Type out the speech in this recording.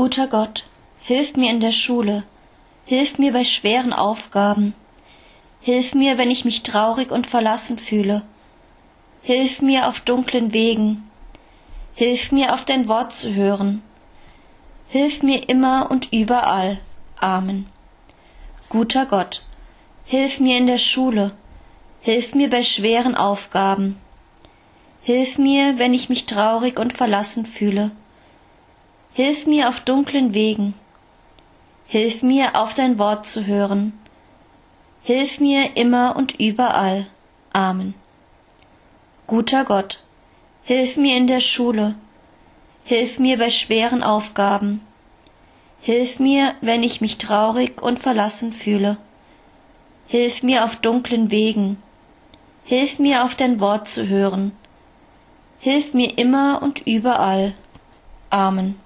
Guter Gott, hilf mir in der Schule, hilf mir bei schweren Aufgaben, hilf mir, wenn ich mich traurig und verlassen fühle, hilf mir auf dunklen Wegen, hilf mir auf dein Wort zu hören, hilf mir immer und überall. Amen. Guter Gott, hilf mir in der Schule, hilf mir bei schweren Aufgaben, hilf mir, wenn ich mich traurig und verlassen fühle, Hilf mir auf dunklen Wegen. Hilf mir, auf dein Wort zu hören. Hilf mir immer und überall. Amen. Guter Gott, hilf mir in der Schule. Hilf mir bei schweren Aufgaben. Hilf mir, wenn ich mich traurig und verlassen fühle. Hilf mir auf dunklen Wegen. Hilf mir, auf dein Wort zu hören. Hilf mir immer und überall. Amen.